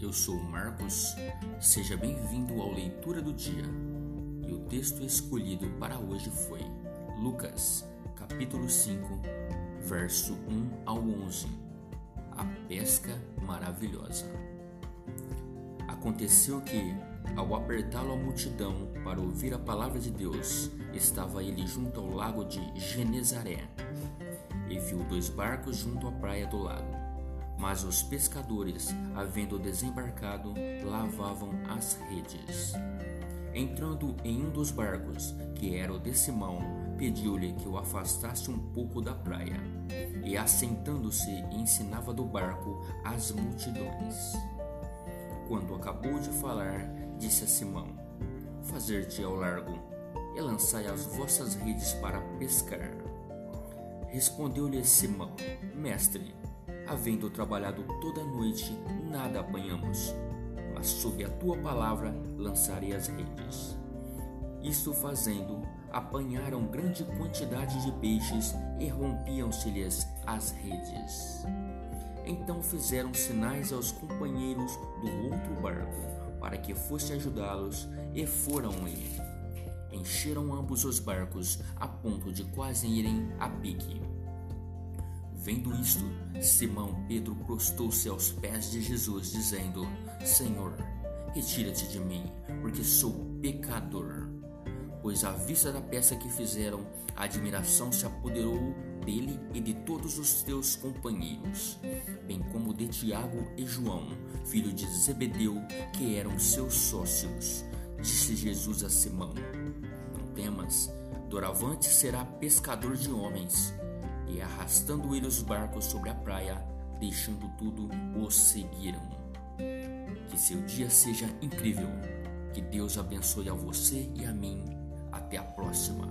Eu sou Marcos, seja bem-vindo ao Leitura do Dia. E o texto escolhido para hoje foi Lucas, capítulo 5, verso 1 ao 11. A pesca maravilhosa. Aconteceu que, ao apertá-lo a multidão para ouvir a palavra de Deus, estava ele junto ao lago de Genezaré e viu dois barcos junto à praia do lago. Mas os pescadores, havendo desembarcado, lavavam as redes. Entrando em um dos barcos, que era o de Simão, pediu-lhe que o afastasse um pouco da praia, e assentando-se ensinava do barco as multidões. Quando acabou de falar, disse a Simão: Fazer-te ao largo, e lançai as vossas redes para pescar. Respondeu-lhe Simão: Mestre, havendo trabalhado toda noite, nada apanhamos, mas sob a tua palavra lançarei as redes. Isto fazendo, apanharam grande quantidade de peixes e rompiam-se-lhes as redes. Então fizeram sinais aos companheiros do outro barco para que fosse ajudá-los e foram ir. Encheram ambos os barcos a ponto de quase irem a pique. Vendo isto, Simão Pedro prostou-se aos pés de Jesus, dizendo: Senhor, retira-te de mim, porque sou pecador. Pois à vista da peça que fizeram, a admiração se apoderou dele e de todos os teus companheiros, bem como de Tiago e João, filho de Zebedeu, que eram seus sócios. Disse Jesus a Simão: Não temas, doravante será pescador de homens arrastando ele os barcos sobre a praia, deixando tudo, os seguiram. Que seu dia seja incrível. Que Deus abençoe a você e a mim. Até a próxima.